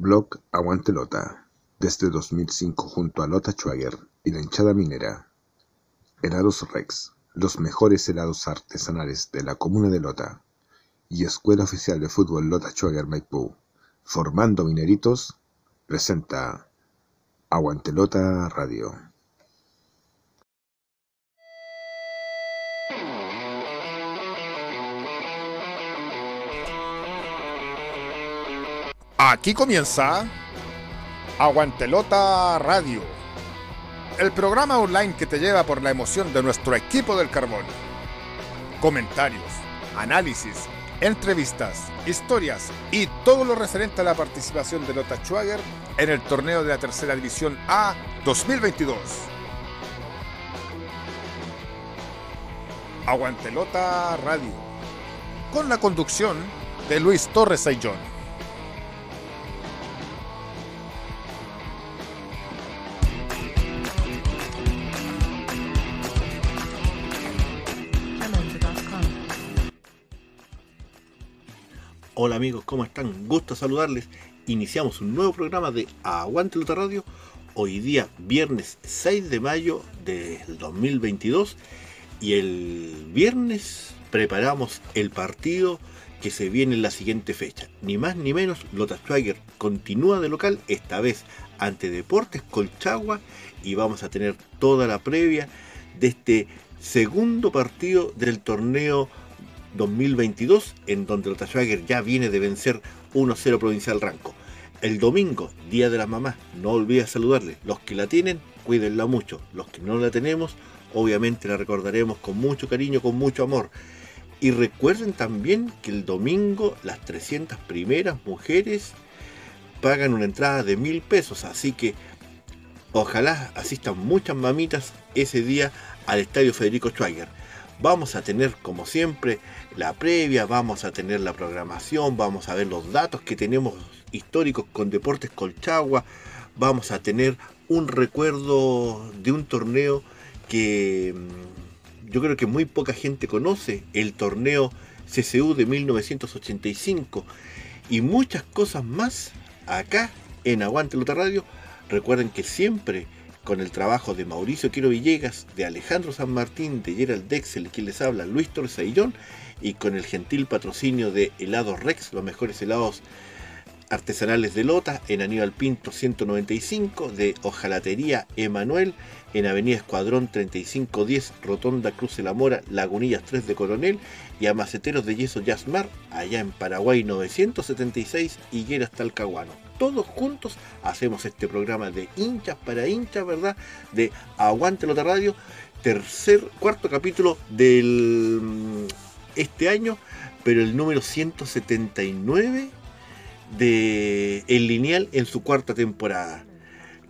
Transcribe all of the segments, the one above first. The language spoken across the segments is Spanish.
Blog Aguante Lota, desde 2005 junto a Lota Schwager y la hinchada minera. Helados Rex, los mejores helados artesanales de la comuna de Lota. Y Escuela Oficial de Fútbol Lota Schwager Maipú, formando mineritos, presenta Aguante Lota Radio. Aquí comienza Aguantelota Radio, el programa online que te lleva por la emoción de nuestro equipo del carbón. Comentarios, análisis, entrevistas, historias y todo lo referente a la participación de Lota Schwager en el torneo de la Tercera División A 2022. Aguantelota Radio, con la conducción de Luis Torres Ayllón. Hola amigos, ¿cómo están? Gusto saludarles. Iniciamos un nuevo programa de Aguante Luta Radio. Hoy día, viernes 6 de mayo del 2022. Y el viernes preparamos el partido que se viene en la siguiente fecha. Ni más ni menos, Lota Schwager continúa de local, esta vez ante Deportes Colchagua. Y vamos a tener toda la previa de este segundo partido del torneo 2022, en donde Lota Schwager ya viene de vencer 1-0 Provincial Ranco. El domingo, Día de la Mamá, no olvides saludarle. Los que la tienen, cuídenla mucho. Los que no la tenemos, obviamente la recordaremos con mucho cariño, con mucho amor. Y recuerden también que el domingo las 300 primeras mujeres pagan una entrada de mil pesos. Así que ojalá asistan muchas mamitas ese día al Estadio Federico Schwager. Vamos a tener, como siempre, la previa, vamos a tener la programación, vamos a ver los datos que tenemos históricos con Deportes Colchagua, vamos a tener un recuerdo de un torneo que mm, yo creo que muy poca gente conoce, el torneo CCU de 1985 y muchas cosas más acá en Aguante Luta Radio. Recuerden que siempre con el trabajo de Mauricio Quiro Villegas, de Alejandro San Martín, de Gerald Dexel, quien les habla, Luis Torres y con el gentil patrocinio de Helados Rex, los mejores helados artesanales de Lota, en Aníbal Pinto 195, de Ojalatería Emanuel, en Avenida Escuadrón 3510, Rotonda Cruz de la Mora, Lagunillas 3 de Coronel, y a Maceteros de Yeso Yasmar, allá en Paraguay 976, Higueras Talcahuano. Todos juntos hacemos este programa de hinchas para hinchas, ¿verdad? De Aguante Lota Radio, tercer, cuarto capítulo del mm, este año, pero el número 179 de El Lineal en su cuarta temporada.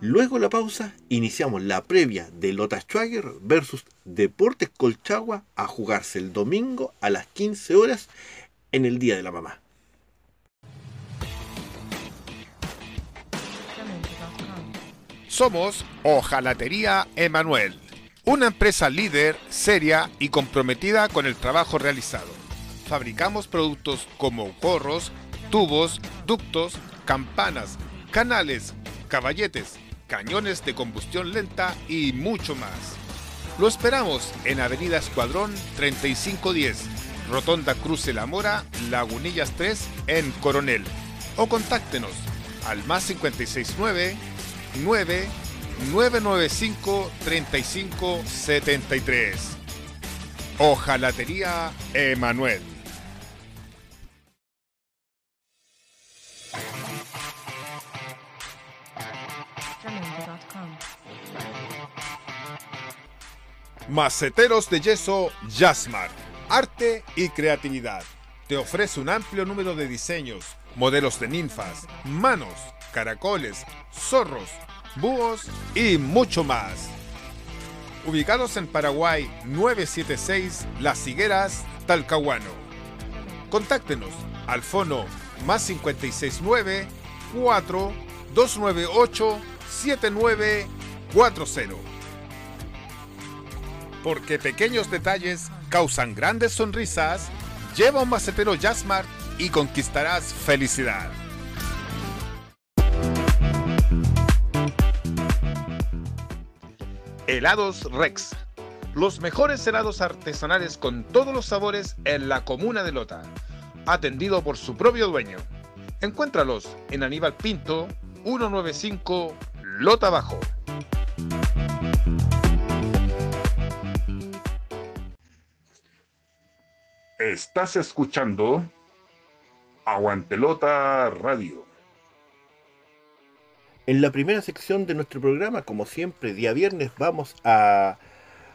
Luego la pausa, iniciamos la previa de Lota Schwager versus Deportes Colchagua a jugarse el domingo a las 15 horas en el Día de la Mamá. Somos Ojalatería Emanuel, una empresa líder, seria y comprometida con el trabajo realizado. Fabricamos productos como gorros, tubos, ductos, campanas, canales, caballetes, cañones de combustión lenta y mucho más. Lo esperamos en Avenida Escuadrón 3510, Rotonda Cruce La Mora, Lagunillas 3 en Coronel. O contáctenos al más 569 9 995 3573. Ojalatería Emanuel. Maceteros de yeso Yasmar. Arte y creatividad. Te ofrece un amplio número de diseños, modelos de ninfas, manos, caracoles, zorros, búhos y mucho más. Ubicados en Paraguay 976 Las Higueras, Talcahuano. Contáctenos al fono más 569 4 298 7940. Porque pequeños detalles causan grandes sonrisas, lleva un macetero Jazzmart y conquistarás felicidad. Helados Rex. Los mejores helados artesanales con todos los sabores en la comuna de Lota. Atendido por su propio dueño. Encuéntralos en Aníbal Pinto, 195 Lota Bajo. Estás escuchando Aguantelota Radio. En la primera sección de nuestro programa, como siempre, día viernes, vamos a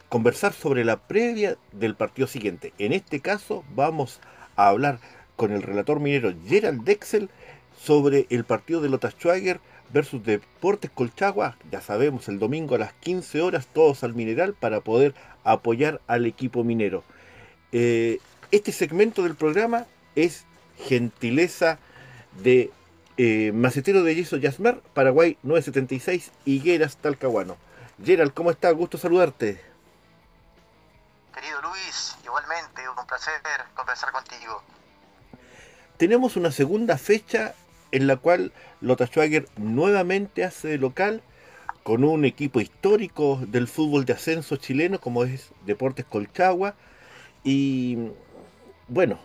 conversar sobre la previa del partido siguiente. En este caso, vamos a hablar con el relator minero Gerald Dexel sobre el partido de Lota Schwager versus Deportes Colchagua. Ya sabemos, el domingo a las 15 horas, todos al mineral para poder apoyar al equipo minero. Eh, este segmento del programa es gentileza de eh, Macetero de Yeso Yasmar, Paraguay 976, Higueras, Talcahuano. Gerald, ¿cómo estás? Gusto saludarte. Querido Luis, igualmente, un placer conversar contigo. Tenemos una segunda fecha en la cual Lota Schwager nuevamente hace de local con un equipo histórico del fútbol de ascenso chileno como es Deportes Colchagua y bueno,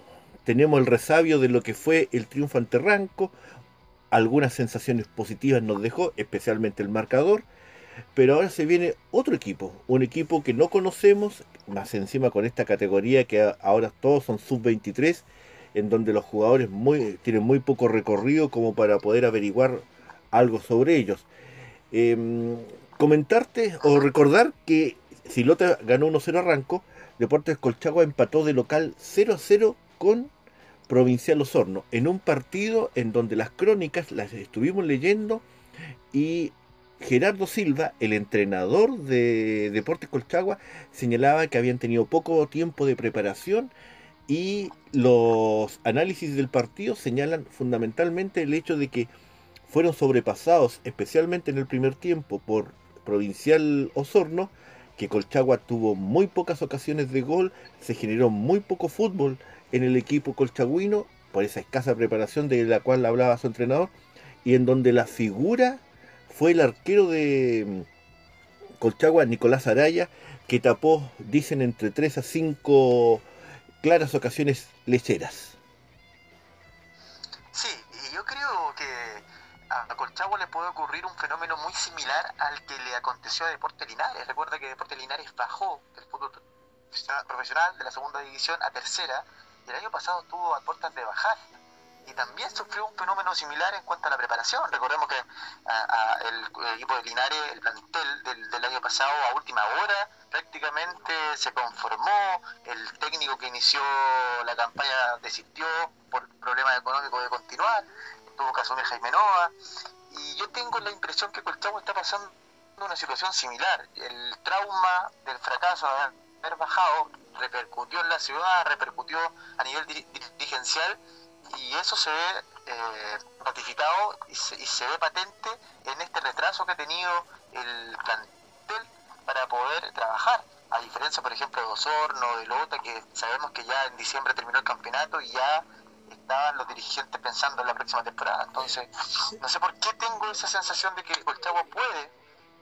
tenemos el resabio de lo que fue el triunfo ante Ranco, algunas sensaciones positivas nos dejó, especialmente el marcador, pero ahora se viene otro equipo, un equipo que no conocemos, más encima con esta categoría que ahora todos son sub-23, en donde los jugadores muy, tienen muy poco recorrido como para poder averiguar algo sobre ellos. Em, comentarte o recordar que Silota ganó 1-0 a Ranco, Deportes Colchagua empató de local 0-0 con Provincial Osorno, en un partido en donde las crónicas las estuvimos leyendo y Gerardo Silva, el entrenador de Deportes Colchagua, señalaba que habían tenido poco tiempo de preparación y los análisis del partido señalan fundamentalmente el hecho de que fueron sobrepasados, especialmente en el primer tiempo, por Provincial Osorno, que Colchagua tuvo muy pocas ocasiones de gol, se generó muy poco fútbol en el equipo colchagüino, por esa escasa preparación de la cual hablaba su entrenador, y en donde la figura fue el arquero de mm, Colchagua, Nicolás Araya, que tapó, dicen, entre 3 a 5 claras ocasiones lecheras. Colchagua le puede ocurrir un fenómeno muy similar al que le aconteció a Deportes Linares. Recuerda que Deportes Linares bajó del fútbol profesional de la segunda división a tercera el año pasado estuvo a puertas de bajar y también sufrió un fenómeno similar en cuanto a la preparación. Recordemos que el, equipo de Linares, el plantel del, año pasado, a última hora, prácticamente se conformó. El técnico que inició la campaña desistió por problemas económicos de continuar. Tuvo que asumir Jaime Nova. Y yo tengo la impresión que Colchagua está pasando una situación similar. El trauma del fracaso haber bajado repercutió en la ciudad, repercutió a nivel dirigencial y eso se ve eh, ratificado y se, ve patente en este retraso que ha tenido el plantel para poder trabajar. A diferencia, por ejemplo, de Osorno, de Lota, que sabemos que ya en diciembre terminó el campeonato y ya estaban los dirigentes pensando en la próxima temporada. Entonces, no sé por qué tengo esa sensación de que el Colchagua puede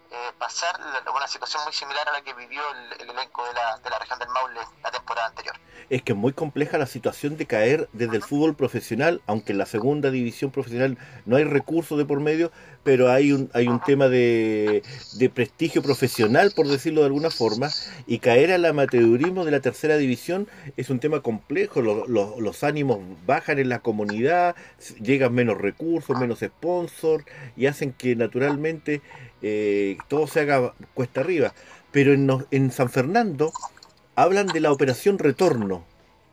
eh, pasar una situación muy similar a la que vivió el, elenco de la, de la, región del Maule la temporada anterior. Es que es muy compleja la situación de caer desde el fútbol profesional, aunque en la segunda división profesional no hay recursos de por medio, pero hay un, hay un tema de, de, prestigio profesional, por decirlo de alguna forma, y caer al amateurismo de la tercera división es un tema complejo, los ánimos bajan en la comunidad, llegan menos recursos, menos sponsors, y hacen que naturalmente eh, todo se haga cuesta arriba. Pero en, en, San Fernando hablan de la operación retorno,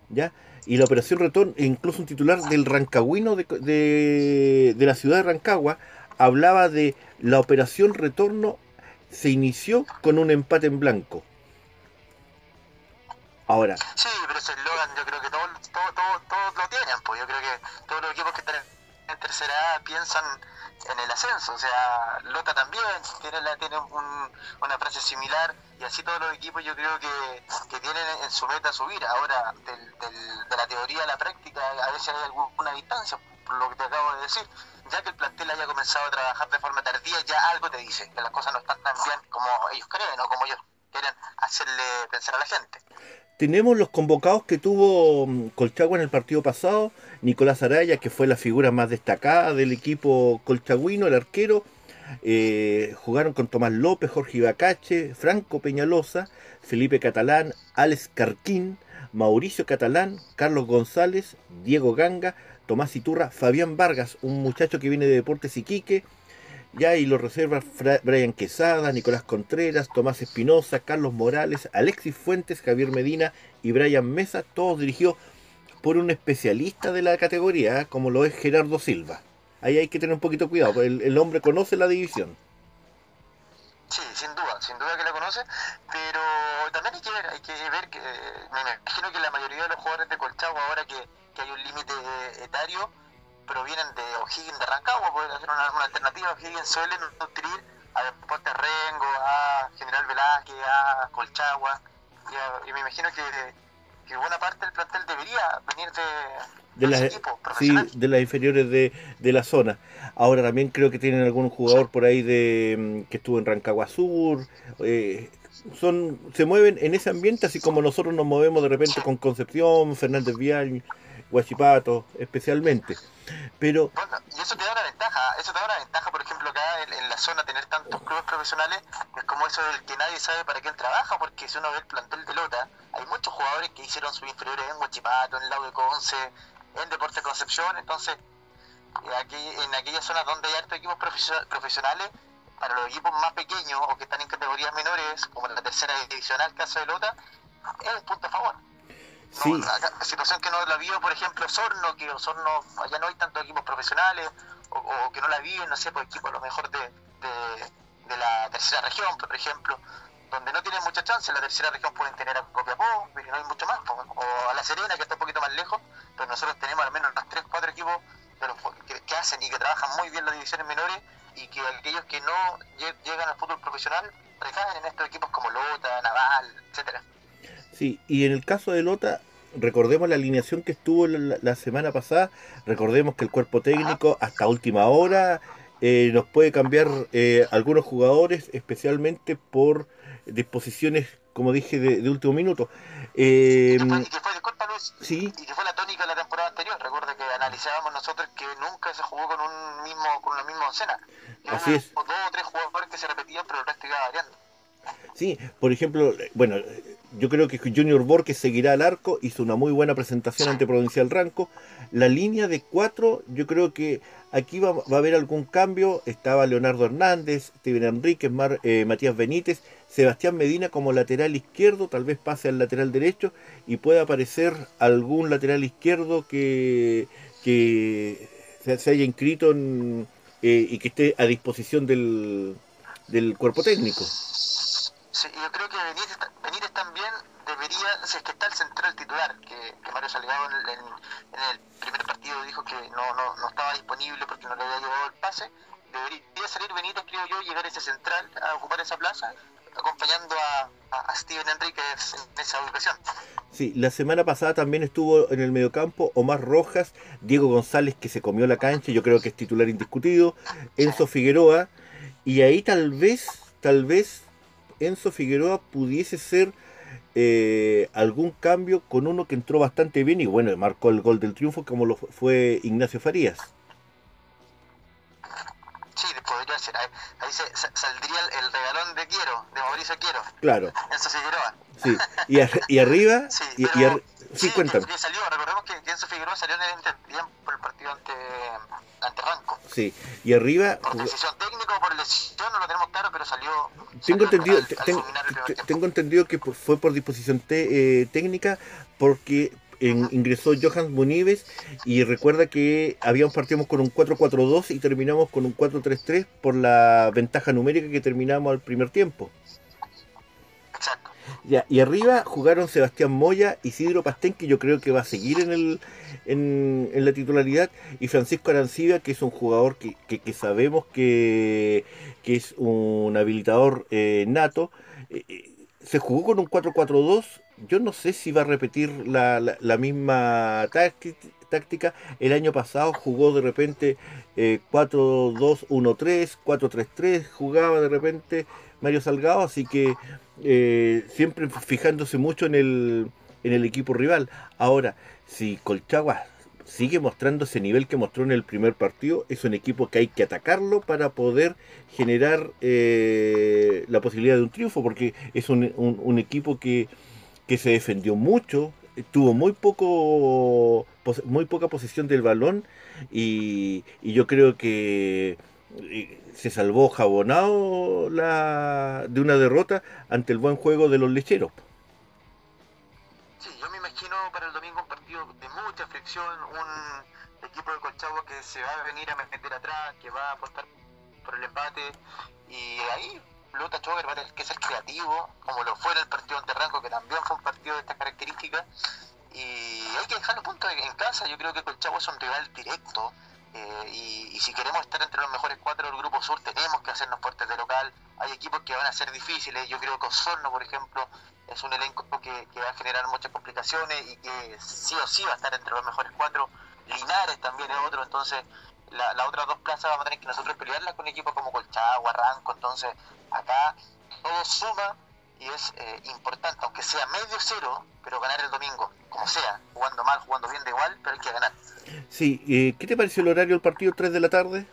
¿ya? Y la operación retorno, incluso un titular del Rancagüino de, de, la ciudad de Rancagua, hablaba de la operación retorno se inició con un empate en blanco. Ahora. Sí, pero ese eslogan yo creo que todos todo, todo, lo tienen, pues yo creo que todos los equipos que están en tercera piensan en el ascenso. O sea, Lota también tiene, tiene una frase similar y así todos los equipos yo creo que, tienen en su meta subir. Ahora, de la teoría a la práctica, a veces hay alguna distancia. por lo que te acabo de decir. Ya que el plantel haya comenzado a trabajar de forma tardía, ya algo te dice que las cosas no están tan bien como ellos creen o como ellos quieren hacerle pensar a la gente. Tenemos los convocados que tuvo mm, Colchagua en el partido pasado, Nicolás Araya, que fue la figura más destacada del equipo colchagüino, el arquero, eh, jugaron con Tomás López, Jorge Ibacache, Franco Peñalosa, Felipe Catalán, Alex Carquín, Mauricio Catalán, Carlos González, Diego Ganga, Tomás Iturra, Fabián Vargas, un muchacho que viene de Deportes Iquique, ya y lo reserva Brian Quesada, Nicolás Contreras, Tomás Espinosa, Carlos Morales, Alexis Fuentes, Javier Medina y Brian Mesa, todos dirigidos por un especialista de la categoría, ¿eh? como lo es Gerardo Silva ahí hay que tener un poquito cuidado, el, el hombre conoce la división. Sí, sin duda, sin duda que la conoce, pero también hay que ver, hay que ver que me imagino que la mayoría de los jugadores de Colchagua, ahora que, que hay un límite etario, provienen de O'Higgins de Rancagua, pueden hacer una, alternativa. O'Higgins suelen nutrir a Deportes Rengo, a General Velázquez, a Colchagua, y, y me imagino que, que buena parte del plantel debería venir de, de las, sí, de las inferiores de, de, la zona. Ahora también creo que tienen algún jugador por ahí de mm, que estuvo en Rancagua Sur. Eh, son, se mueven en ese ambiente así como nosotros nos movemos de repente con Concepción, Fernández Vial, Guachipato, especialmente. Pero bueno, y eso te da una ventaja, eso te da una ventaja, por ejemplo, acá en, la zona tener tantos clubes profesionales, es como eso del que nadie sabe para quién trabaja, porque si uno ve el plantel de Lota, hay muchos jugadores que hicieron sus inferiores en Guachipato, en Lau de Conce, en Deportes Concepción, entonces eh, aquí, en aquellas zonas donde hay hartos equipos profesionales, para los equipos más pequeños o que están en categorías menores, como la tercera divisional, caso de Lota, es un punto a favor. Sí. la, situación que no la vio, por ejemplo, Sorno, que Sorno, allá no hay tantos equipos profesionales, o, que no la viven, no sé, pues equipos a lo mejor de, de, la tercera región, por ejemplo, donde no tienen mucha chance, en la tercera región pueden tener a Copiapó, pero no hay mucho más, o a La Serena, que está un poquito más lejos, pero nosotros tenemos al menos los 3, 4 equipos que, hacen y que trabajan muy bien las divisiones menores y que aquellos que no llegan al fútbol profesional recaen en estos equipos como Lota, Naval, etcétera. Sí, y en el caso de Lota, recordemos la alineación que estuvo la, semana pasada, recordemos que el cuerpo técnico hasta última hora eh, nos puede cambiar eh, algunos jugadores, especialmente por disposiciones, como dije, de, último minuto. Eh, y, que fue, disculpa Luis, ¿sí? y que fue la tónica de la temporada anterior. Recuerda que analizábamos nosotros que nunca se jugó con un mismo con la misma escena. Así es. Dos o tres jugadores que se repetían, pero el resto iba variando. Sí, por ejemplo, bueno, yo creo que Junior Borges seguirá al arco, hizo una muy buena presentación ante Provincial Ranco. La línea de cuatro, yo creo que aquí va, a haber algún cambio. Estaba Leonardo Hernández, Steven Enríquez, eh, Matías Benítez, Sebastián Medina como lateral izquierdo, tal vez pase al lateral derecho y pueda aparecer algún lateral izquierdo que, que se, haya inscrito eh, y que esté a disposición del, del cuerpo técnico. Sí, yo creo que Benítez, también debería, si es que está el central titular, que, Mario Salgado en, el primer partido dijo que no, no, no estaba disponible porque no le había llevado el pase, debería salir Benítez, creo yo, llegar a ese central a ocupar esa plaza acompañando a, a, Steven Enríquez en esa ubicación. Sí, la semana pasada también estuvo en el mediocampo Omar Rojas, Diego González que se comió la cancha, yo creo que es titular indiscutido, Enzo Figueroa, y ahí tal vez, tal vez Enzo Figueroa pudiese ser eh, algún cambio con uno que entró bastante bien y bueno, marcó el gol del triunfo como lo fue Ignacio Farías. Sí, podría ser. Ahí, saldría el, regalón de Quiero, de Mauricio Quiero. Claro. Enzo Figueroa. Sí. Y, arriba. Sí, y, pero, sí, cuéntame. salió, recordemos que Enzo Figueroa salió en el por el partido ante, ante Ranco. Sí, y arriba. Por decisión técnica o por lesión, no lo tenemos claro, pero salió. Tengo entendido, tengo entendido que fue por disposición eh, técnica, porque ingresó Johan Munives y recuerda que habíamos partido con un 4-4-2 y terminamos con un 4-3-3 por la ventaja numérica que terminamos al primer tiempo. Ya, y arriba jugaron Sebastián Moya, Isidro Pastén, que yo creo que va a seguir en, el, en, la titularidad, y Francisco Arancibia, que es un jugador que, que, sabemos que, que, es un habilitador eh, nato. Eh, eh, se jugó con un 4-4-2 yo no sé si va a repetir la, la, misma táctica. El año pasado jugó de repente eh, 4-2-1-3, 4-3-3, jugaba de repente Mario Salgado, así que eh, siempre fijándose mucho en el, en el equipo rival. Ahora, si Colchagua sigue mostrando ese nivel que mostró en el primer partido, es un equipo que hay que atacarlo para poder generar eh, la posibilidad de un triunfo, porque es un, un- equipo que, que se defendió mucho, tuvo muy poco muy poca posesión del balón y, y yo creo que eh, se salvó jabonado la, de una derrota ante el buen juego de los lecheros. Sí, yo me imagino para el domingo un partido de mucha fricción, un equipo de Colchagua que se va a venir a meter atrás, que va a apostar por el empate y ahí Lota Chover va a tener que ser creativo, como lo fue en el partido ante Ranco, que también fue un partido de estas características y hay que dejar los puntos en casa, yo creo que Colchagua es un rival directo eh, y, si queremos estar entre los mejores cuatro del Grupo Sur tenemos que hacernos fuertes de local, hay equipos que van a ser difíciles, yo creo que Osorno por ejemplo es un elenco que, va a generar muchas complicaciones y que sí o sí va a estar entre los mejores cuatro. Linares también es otro, entonces la- las otras dos plazas vamos a tener que nosotros pelearlas con equipos como Colchagua, Ranco, entonces acá todo suma y es eh, importante, aunque sea medio cero, pero ganar el domingo, como sea, jugando mal, jugando bien, da igual, pero hay que ganar. Sí, eh, ¿qué te pareció el horario del partido 3 de la tarde?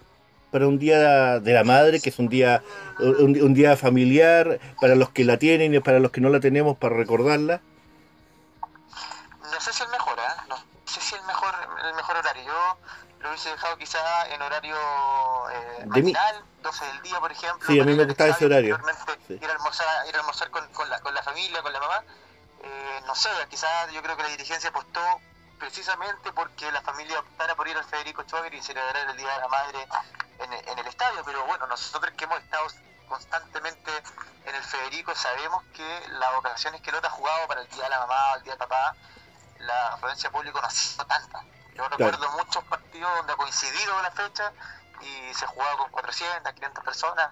Para un día de la madre, que es un día un, un día familiar, para los que la tienen y para los que no la tenemos, para recordarla. No sé si el mejor, ¿eh? No sé si el mejor, el mejor horario. Yo hubiese dejado quizá en horario eh, matinal, 12 del día, por ejemplo. Sí, a mí me gustaba ese horario. Sí. Ir a almorzar, ir a almorzar con, con la, con la familia, con la mamá. Eh, no sé, quizás yo creo que la dirigencia apostó precisamente porque la familia optara por ir al Federico Chover y celebrar el Día de la Madre en, el- en el estadio. Pero bueno, nosotros que hemos estado constantemente en el Federico sabemos que las ocasiones que Lota ha jugado para el Día de la Mamá o el Día del Papá, la afluencia pública no ha sido tanta. Yo recuerdo muchos partidos donde ha coincidido la fecha y se jugaba con 400, 500 personas.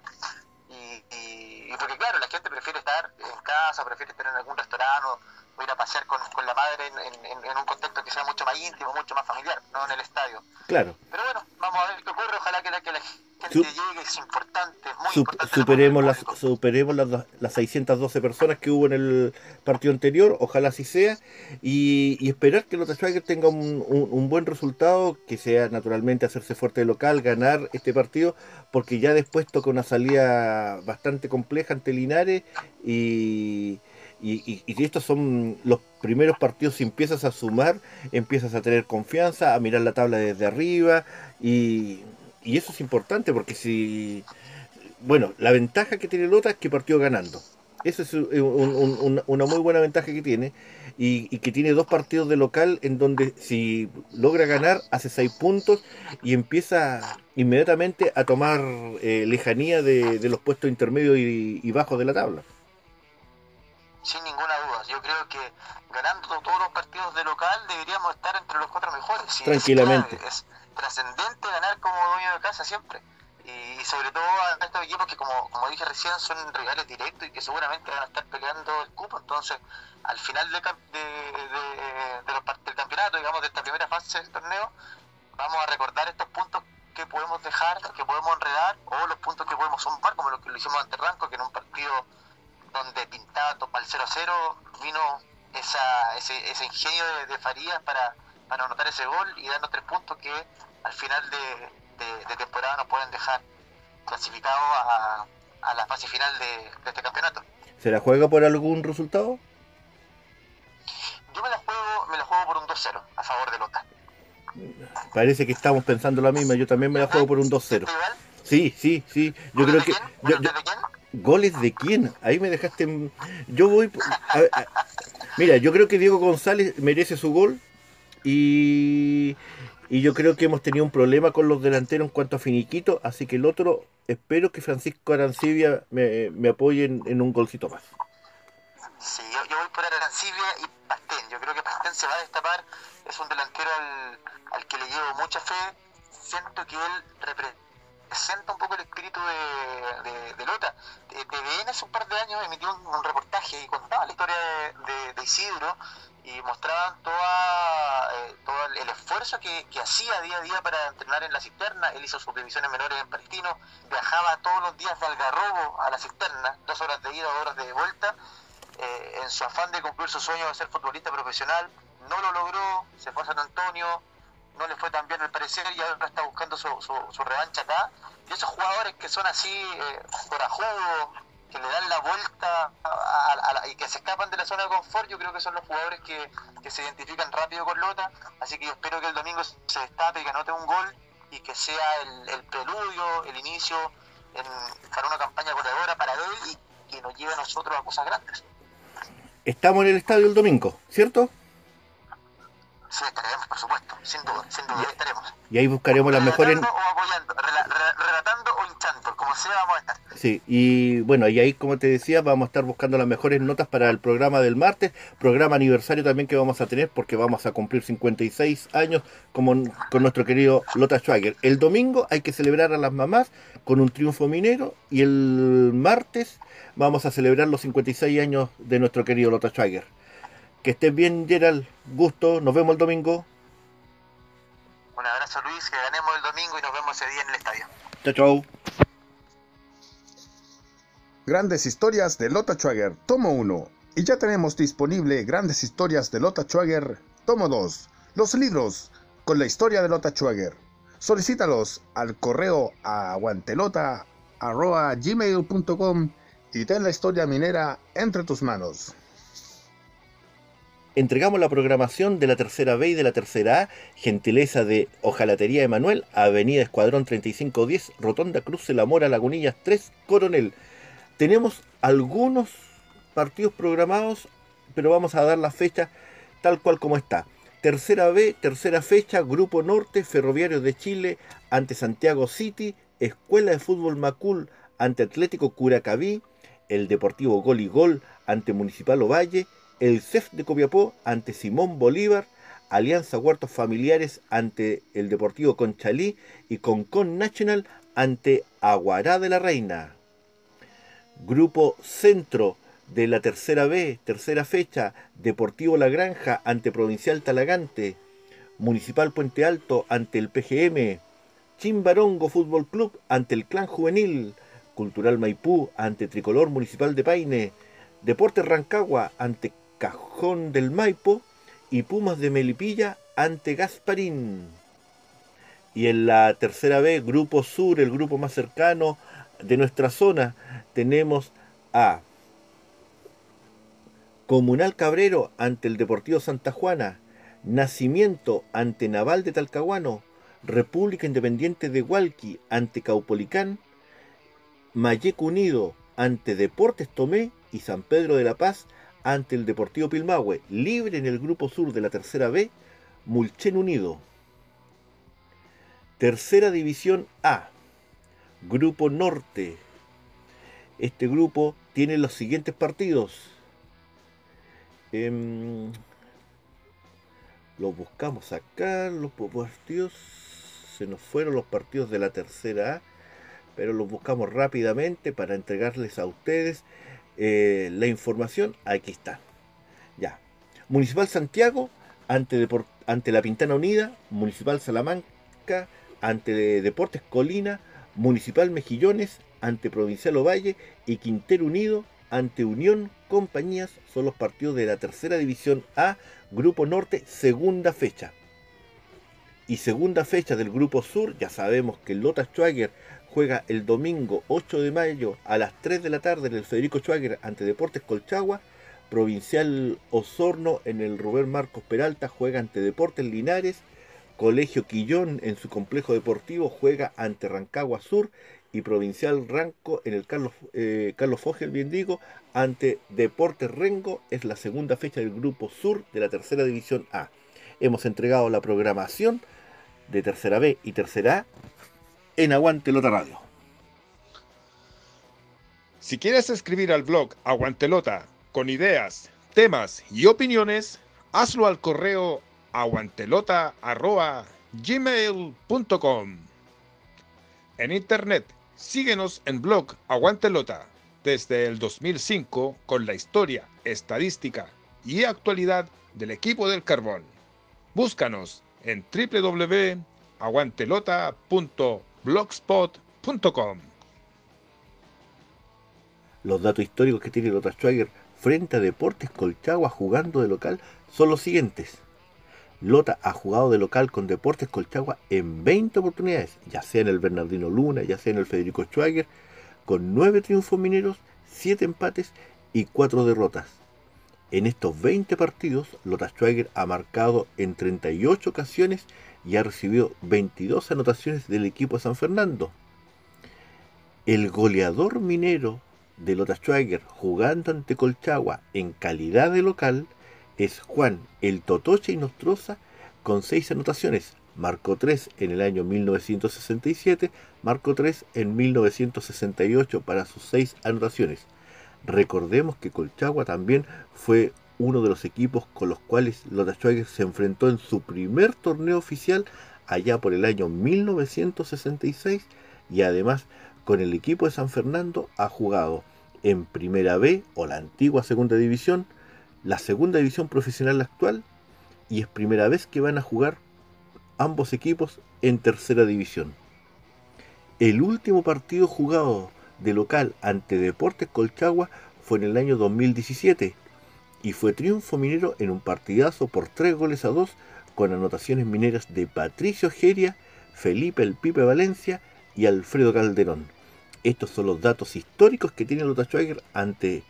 Y, y- y porque claro, la gente prefiere estar en casa, prefiere estar en algún restaurante o, ir a pasear con, con la madre en, en- en- en un contexto que sea mucho más íntimo, mucho más familiar, no en el estadio. Claro, Pero bueno, vamos a ver qué ocurre, ojalá que la, que la gente llegue, es importante, es muy Sup- importante. superemos las, superemos las, las 612 personas que hubo en el partido anterior, ojalá así sea, y, y esperar que Lota Schwager tenga un, un- un buen resultado, que sea naturalmente hacerse fuerte de local, ganar este partido, porque ya después toca una salida bastante compleja ante Linares, y, y, y- estos son los primeros partidos, si empiezas a sumar, empiezas a tener confianza, a mirar la tabla desde arriba, y, y eso es importante, porque si bueno, la ventaja que tiene Lota es que partió ganando. Esa es un- un- un- una muy buena ventaja que tiene. Y, y que tiene dos partidos de local en donde si logra ganar hace seis puntos y empieza inmediatamente a tomar eh, lejanía de, de los puestos intermedios y, y bajos de la tabla. Sin ninguna duda. Yo creo que ganando todos los partidos de local deberíamos estar entre los cuatro mejores. Y es Tranquilamente. Es, trascendente ganar como dueño de casa siempre. Y, sobre todo a estos equipos que, como, como dije recién, son rivales directos y que seguramente van a estar peleando el cupo. Entonces, al final de, de, de- de los del campeonato, digamos, de esta primera fase del torneo, vamos a recordar estos puntos que podemos dejar, que podemos enredar, o los puntos que podemos sumar, como lo que lo hicimos ante Ranco, que en un partido donde pintaba el 0-0, vino esa, ese, ese ingenio de, de Farías para, para anotar ese gol y darnos tres puntos que al final de, de- de temporada nos pueden dejar clasificados a, a la fase final de, de este campeonato. ¿Se la juega por algún resultado? Yo me la juego, me la juego por un 2-0 a favor de Lota. Parece que estamos pensando la misma. Yo también me la juego por un 2-0. ¿Está igual? Sí, sí, sí. Yo ¿Goles creo que... ¿Goles de quién? Ahí me dejaste. Yo voy. a- a- Mira, yo creo que Diego González merece su gol. Y, y yo creo que hemos tenido un problema con los delanteros en cuanto a finiquito. Así que el otro, espero que Francisco Arancibia me, me apoye en, un golcito más. Sí, yo, yo voy por Arancibia y Pastén. Yo creo que Pastén se va a destapar. Es un delantero al, al que le llevo mucha fe. Siento que él representa representa un poco el espíritu de, de, Lota. TVN hace un par de años emitió un, reportaje y contaba la historia de, Isidro y mostraban eh, todo el, esfuerzo que, que, hacía día a día para entrenar en la cisterna. Él hizo sus divisiones menores en Palestino, viajaba todos los días de Algarrobo a la cisterna, dos horas de ida, dos horas de vuelta, eh, en su afán de cumplir su sueño de ser futbolista profesional. No lo logró, se fue a San Antonio, no le fue tan bien al parecer y ahora está buscando su, su, revancha acá. Y esos jugadores que son así, eh, corajudos, que le dan la vuelta y que se escapan de la zona de confort, yo creo que son los jugadores que, se identifican rápido con Lota. Así que yo espero que el domingo se destape, que anote un gol y que sea el, preludio, el inicio para una campaña goleadora para él y que nos lleve a nosotros a cosas grandes. Estamos en el estadio el domingo, ¿cierto? Sí, estaremos, por supuesto, sin duda, sin duda, estaremos. Y ahí buscaremos las mejores... o apoyando, relatando o hinchando, como sea vamos a estar. Sí, y bueno, y ahí como te decía, vamos a estar buscando las mejores notas para el programa del martes, programa aniversario también que vamos a tener porque vamos a cumplir 56 años como con nuestro querido Lota Schwager. El domingo hay que celebrar a las mamás con un triunfo minero y el martes vamos a celebrar los 56 años de nuestro querido Lota Schwager. Que estés bien, Gerald. Gusto. Nos vemos el domingo. Un abrazo, Luis. Que ganemos el domingo y nos vemos ese día en el estadio. Chao, chao. Grandes historias de Lota Schwager, tomo 1. Y ya tenemos disponible Grandes historias de Lota Schwager, tomo 2. Los libros con la historia de Lota Schwager. Solicítalos al correo aguantelota.gmail.com y ten la historia minera entre tus manos entregamos la programación de la tercera B y de la tercera A, gentileza de Ojalatería Emanuel, Avenida Escuadrón 3510, Rotonda Cruz de la Mora, Lagunillas 3, Coronel. Tenemos algunos partidos programados, pero vamos a dar la fecha tal cual como está. Tercera B, tercera fecha, Grupo Norte, Ferroviarios de Chile, ante Santiago City, Escuela de Fútbol Macul, ante Atlético Curacaví, el Deportivo Gol y Gol, ante Municipal Ovalle, el CEF de Copiapó ante Simón Bolívar, Alianza Huertos Familiares ante el Deportivo Conchalí y Concon National ante Aguará de la Reina. Grupo Centro de la tercera B, tercera fecha, Deportivo La Granja ante Provincial Talagante, Municipal Puente Alto ante el PGM, Chimbarongo Fútbol Club ante el Clan Juvenil, Cultural Maipú ante Tricolor Municipal de Paine, Deportes Rancagua ante Cajón del Maipo y Pumas de Melipilla ante Gasparín. Y en la tercera B, Grupo Sur, el grupo más cercano de nuestra zona, tenemos a Comunal Cabrero ante el Deportivo Santa Juana, Nacimiento ante Naval de Talcahuano, República Independiente de Hualqui ante Caupolicán, Mayeco Unido ante Deportes Tomé y San Pedro de la Paz ante el Deportivo Pilmahue, libre en el grupo sur de la tercera B, Mulchen Unido. Tercera División A, Grupo Norte. Este grupo tiene los siguientes partidos. Em, los buscamos acá, los partidos. Se nos fueron los partidos de la tercera A, pero los buscamos rápidamente para entregarles a ustedes eh, la información, aquí está. Ya. Municipal Santiago ante, ante la Pintana Unida, Municipal Salamanca ante Deportes Colina, Municipal Mejillones ante Provincial Ovalle y Quintero Unido ante Unión Compañías son los partidos de la tercera división A, Grupo Norte, segunda fecha. Y segunda fecha del Grupo Sur, ya sabemos que Lota Schwager juega el domingo 8 de mayo a las 3 de la tarde en el Federico Schwager ante Deportes Colchagua. Provincial Osorno en el Rubén Marcos Peralta juega ante Deportes Linares. Colegio Quillón en su complejo deportivo juega ante Rancagua Sur. Y Provincial Ranco en el Carlos, eh, Carlos Fogel, bien digo, ante Deportes Rengo. Es la segunda fecha del Grupo Sur de la Tercera División A. Hemos entregado la programación de Tercera B y Tercera A en Aguantelota Radio. Si quieres escribir al blog Aguantelota con ideas, temas y opiniones, hazlo al correo aguantelota.gmail.com. En internet, síguenos en blog Aguantelota desde el 2005 con la historia, estadística y actualidad del equipo del carbón. Búscanos en www.aguantelota.blogspot.com. Los datos históricos que tiene Lota Schwager frente a Deportes Colchagua jugando de local son los siguientes. Lota ha jugado de local con Deportes Colchagua en 20 oportunidades, ya sea en el Bernardino Luna, ya sea en el Federico Schwager, con 9 triunfos mineros, 7 empates y 4 derrotas. En estos 20 partidos, Lota Schwager ha marcado en 38 ocasiones y ha recibido 22 anotaciones del equipo de San Fernando. El goleador minero de Lota Schwager jugando ante Colchagua en calidad de local es Juan el Totoche y Nostroza con 6 anotaciones. Marcó 3 en el año 1967, marcó 3 en 1968 para sus 6 anotaciones. Recordemos que Colchagua también fue uno de los equipos con los cuales Lota Schwager se enfrentó en su primer torneo oficial allá por el año 1966 y además con el equipo de San Fernando ha jugado en Primera B o la antigua Segunda División, la Segunda División Profesional actual y es primera vez que van a jugar ambos equipos en Tercera División. El último partido jugado de local ante Deportes Colchagua fue en el año 2017 y fue triunfo minero en un partidazo por 3 goles a 2 con anotaciones mineras de Patricio Geria, Felipe El Pipe Valencia y Alfredo Calderón. Estos son los datos históricos que tiene Lota Schwager ante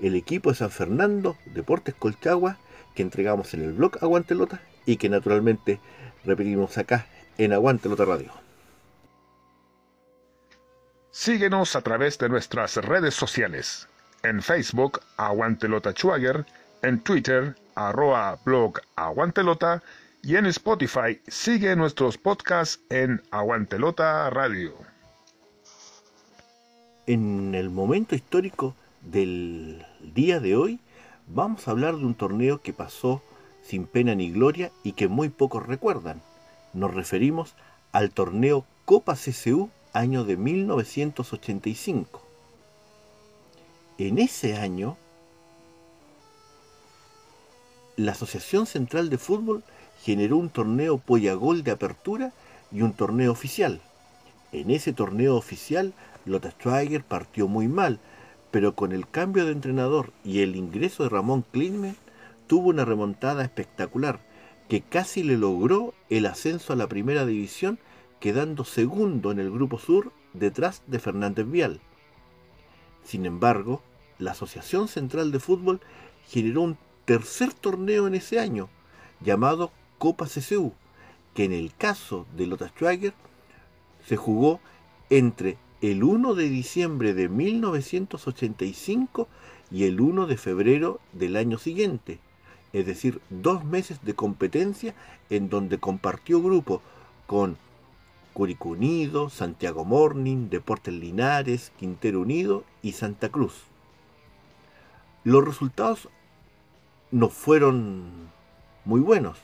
el equipo de San Fernando, Deportes Colchagua, que entregamos en el blog Aguantelota y que naturalmente repetimos acá en Aguantelota Radio. Síguenos a través de nuestras redes sociales. En Facebook, Aguantelota Schwager, en Twitter, arroba blog Aguantelota y en Spotify sigue nuestros podcasts en Aguantelota Radio en el momento histórico del día de hoy vamos a hablar de un torneo que pasó sin pena ni gloria y que muy pocos recuerdan. Nos referimos al torneo Copa CCU año de 1985. En ese año, la Asociación Central de Fútbol generó un torneo Pollagol de apertura y un torneo oficial. En ese torneo oficial Lothar Schweiger partió muy mal, pero con el cambio de entrenador y el ingreso de Ramón Klinman tuvo una remontada espectacular que casi le logró el ascenso a la primera división quedando segundo en el grupo sur detrás de Fernández Vial. Sin embargo, la Asociación Central de Fútbol generó un tercer torneo en ese año, llamado Copa CCU, que en el caso de Lothar Schweiger se jugó entre el 1 de diciembre de 1985 y el 1 de febrero del año siguiente, es decir, dos meses de competencia en donde compartió grupo con Curicó Unido, Santiago Morning, Deportes Linares, Quintero Unido y Santa Cruz. Los resultados no fueron muy buenos,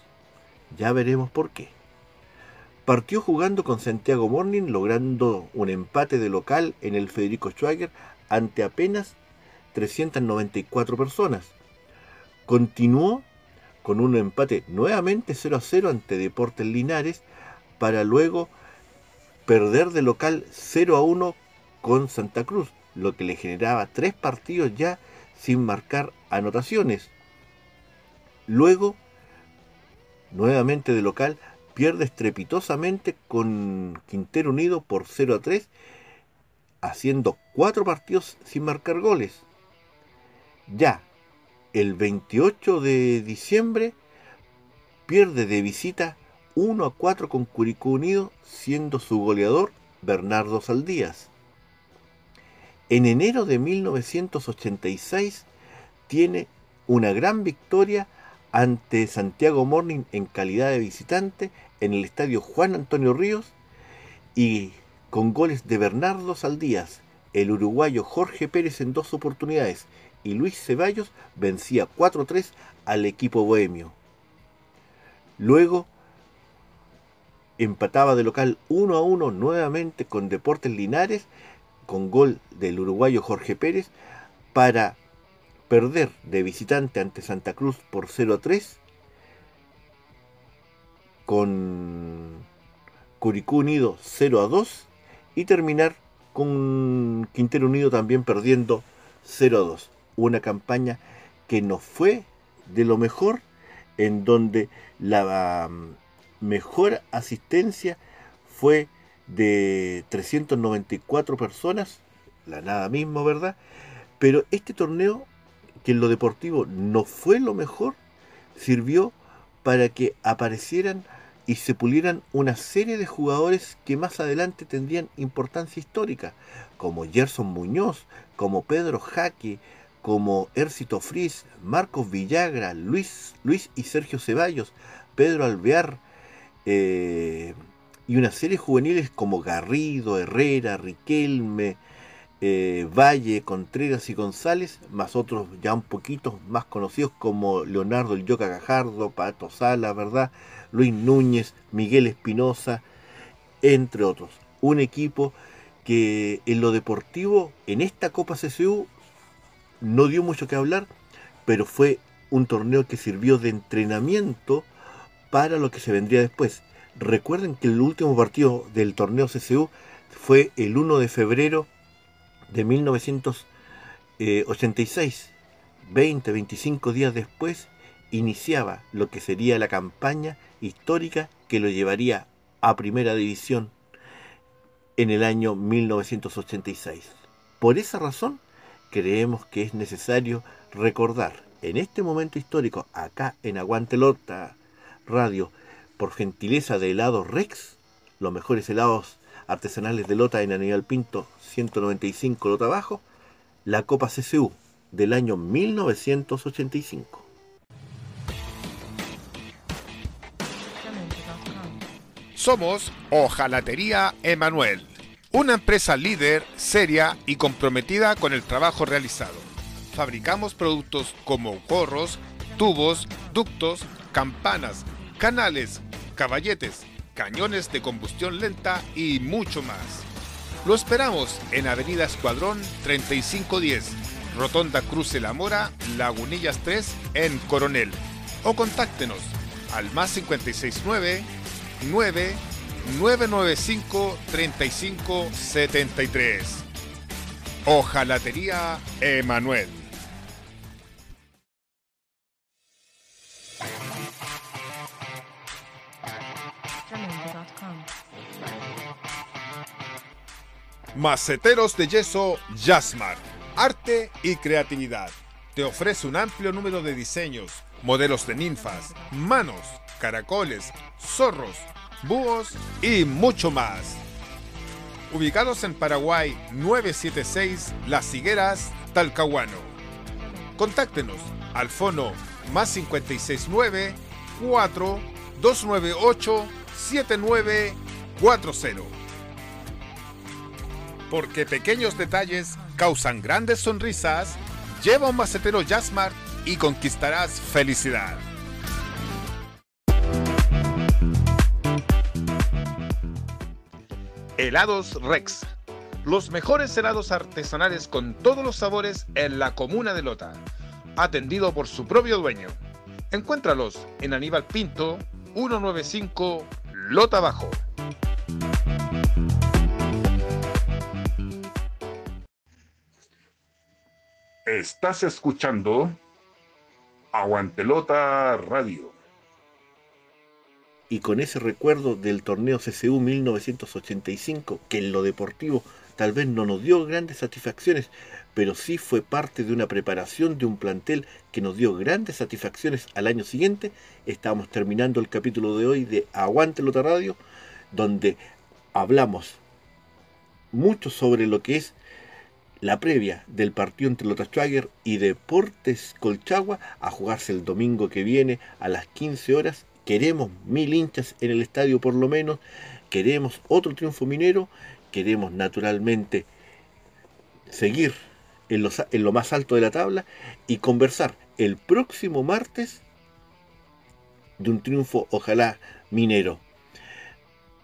ya veremos por qué. Partió jugando con Santiago Morning, logrando un empate de local en el Federico Schwager ante apenas 394 personas. Continuó con un empate nuevamente 0 a 0 ante Deportes Linares para luego perder de local 0 a 1 con Santa Cruz, lo que le generaba tres partidos ya sin marcar anotaciones. Luego, nuevamente de local, pierde estrepitosamente con Quintero Unido por 0 a 3, haciendo cuatro partidos sin marcar goles. Ya el 28 de diciembre pierde de visita 1 a 4 con Curicó Unido, siendo su goleador Bernardo Saldías. En enero de 1986 tiene una gran victoria ante Santiago Morning en calidad de visitante en el estadio Juan Antonio Ríos y con goles de Bernardo Saldías, el uruguayo Jorge Pérez en dos oportunidades y Luis Ceballos vencía 4-3 al equipo bohemio. Luego empataba de local 1 a 1 nuevamente con Deportes Linares, con gol del uruguayo Jorge Pérez, para perder de visitante ante Santa Cruz por 0 a 3, con Curicú Unido 0 a 2 y terminar con Quintero Unido también perdiendo 0 a 2. Una campaña que no fue de lo mejor, en donde la um, mejor asistencia fue de 394 personas, la nada mismo, ¿verdad? Pero este torneo, que en lo deportivo no fue lo mejor, sirvió para que aparecieran y se pulieran una serie de jugadores que más adelante tendrían importancia histórica, como Gerson Muñoz, como Pedro Jaque, como Ército Fris, Marcos Villagra, Luis, Luis y Sergio Ceballos, Pedro Alvear, eh, y una serie juveniles como Garrido, Herrera, Riquelme, eh, Valle, Contreras y González, más otros ya un poquito más conocidos como Leonardo el Yoca Gajardo, Pato Sala, ¿verdad? Luis Núñez, Miguel Espinosa, entre otros. Un equipo que en lo deportivo, en esta Copa CCU, no dio mucho que hablar, pero fue un torneo que sirvió de entrenamiento para lo que se vendría después. Recuerden que el último partido del torneo CCU fue el 1 de febrero de 1986. 20, 25 días después iniciaba lo que sería la campaña histórica que lo llevaría a Primera División en el año 1986. Por esa razón, creemos que es necesario recordar en este momento histórico, acá en Aguantelota Radio, por gentileza de helados Rex, los mejores helados artesanales de Lota en Aníbal Pinto 195 Lota Abajo, la Copa CCU del año 1985. Somos Ojalatería Emanuel, una empresa líder, seria y comprometida con el trabajo realizado. Fabricamos productos como gorros, tubos, ductos, campanas, canales, caballetes, cañones de combustión lenta y mucho más. Lo esperamos en Avenida Escuadrón 3510, Rotonda Cruce La Mora, Lagunillas 3 en Coronel. O contáctenos al más 569 9 995 3573. Ojalatería Emanuel. Maceteros de yeso Jasmar. Arte y creatividad. Te ofrece un amplio número de diseños, modelos de ninfas, manos, caracoles, zorros, búhos y mucho más. Ubicados en Paraguay 976 Las Higueras, Talcahuano. Contáctenos al fono más 569 4 298 7940. Porque pequeños detalles causan grandes sonrisas, lleva un macetero Jasmart y conquistarás felicidad. Helados Rex. Los mejores helados artesanales con todos los sabores en la comuna de Lota. Atendido por su propio dueño. Encuéntralos en Aníbal Pinto, 195 Lota Bajo. Estás escuchando Aguantelota Radio. Y con ese recuerdo del torneo CCU 1985, que en lo deportivo tal vez no nos dio grandes satisfacciones, pero sí fue parte de una preparación de un plantel que nos dio grandes satisfacciones al año siguiente, estamos terminando el capítulo de hoy de Aguantelota Radio, donde hablamos mucho sobre lo que es la previa del partido entre Lota Schwager y Deportes Colchagua a jugarse el domingo que viene a las 15 horas. Queremos mil hinchas en el estadio por lo menos. Queremos otro triunfo minero. Queremos naturalmente seguir en lo, en lo más alto de la tabla y conversar el próximo martes de un triunfo ojalá minero.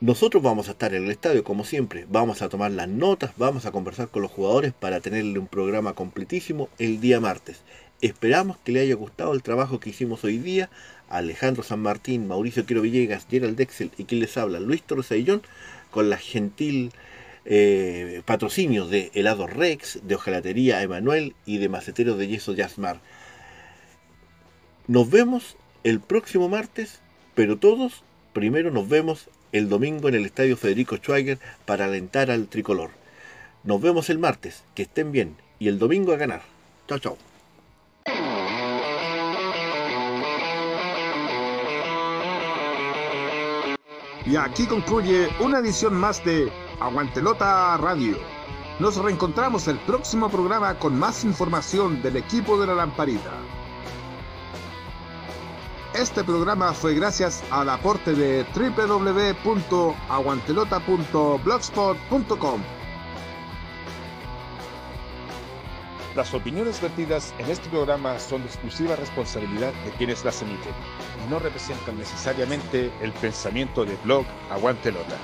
Nosotros vamos a estar en el estadio como siempre, vamos a tomar las notas, vamos a conversar con los jugadores para tenerle un programa completísimo el día martes. Esperamos que le haya gustado el trabajo que hicimos hoy día. Alejandro San Martín, Mauricio Quiero Villegas, Gerald Dexel y quien les habla, Luis Torres con la gentil eh, patrocinio de Helado Rex, de Ojalatería Emanuel y de Maceteros de Yeso Yasmar. Nos vemos el próximo martes, pero todos primero nos vemos el domingo en el Estadio Federico Schweiger para alentar al tricolor. Nos vemos el martes, que estén bien, y el domingo a ganar. Chao, chao. Y aquí concluye una edición más de Aguantelota Radio. Nos reencontramos el próximo programa con más información del equipo de la lamparita. Este programa fue gracias al aporte de www.aguantelota.blogspot.com. Las opiniones vertidas en este programa son de exclusiva responsabilidad de quienes las emiten y no representan necesariamente el pensamiento de Blog Aguantelota.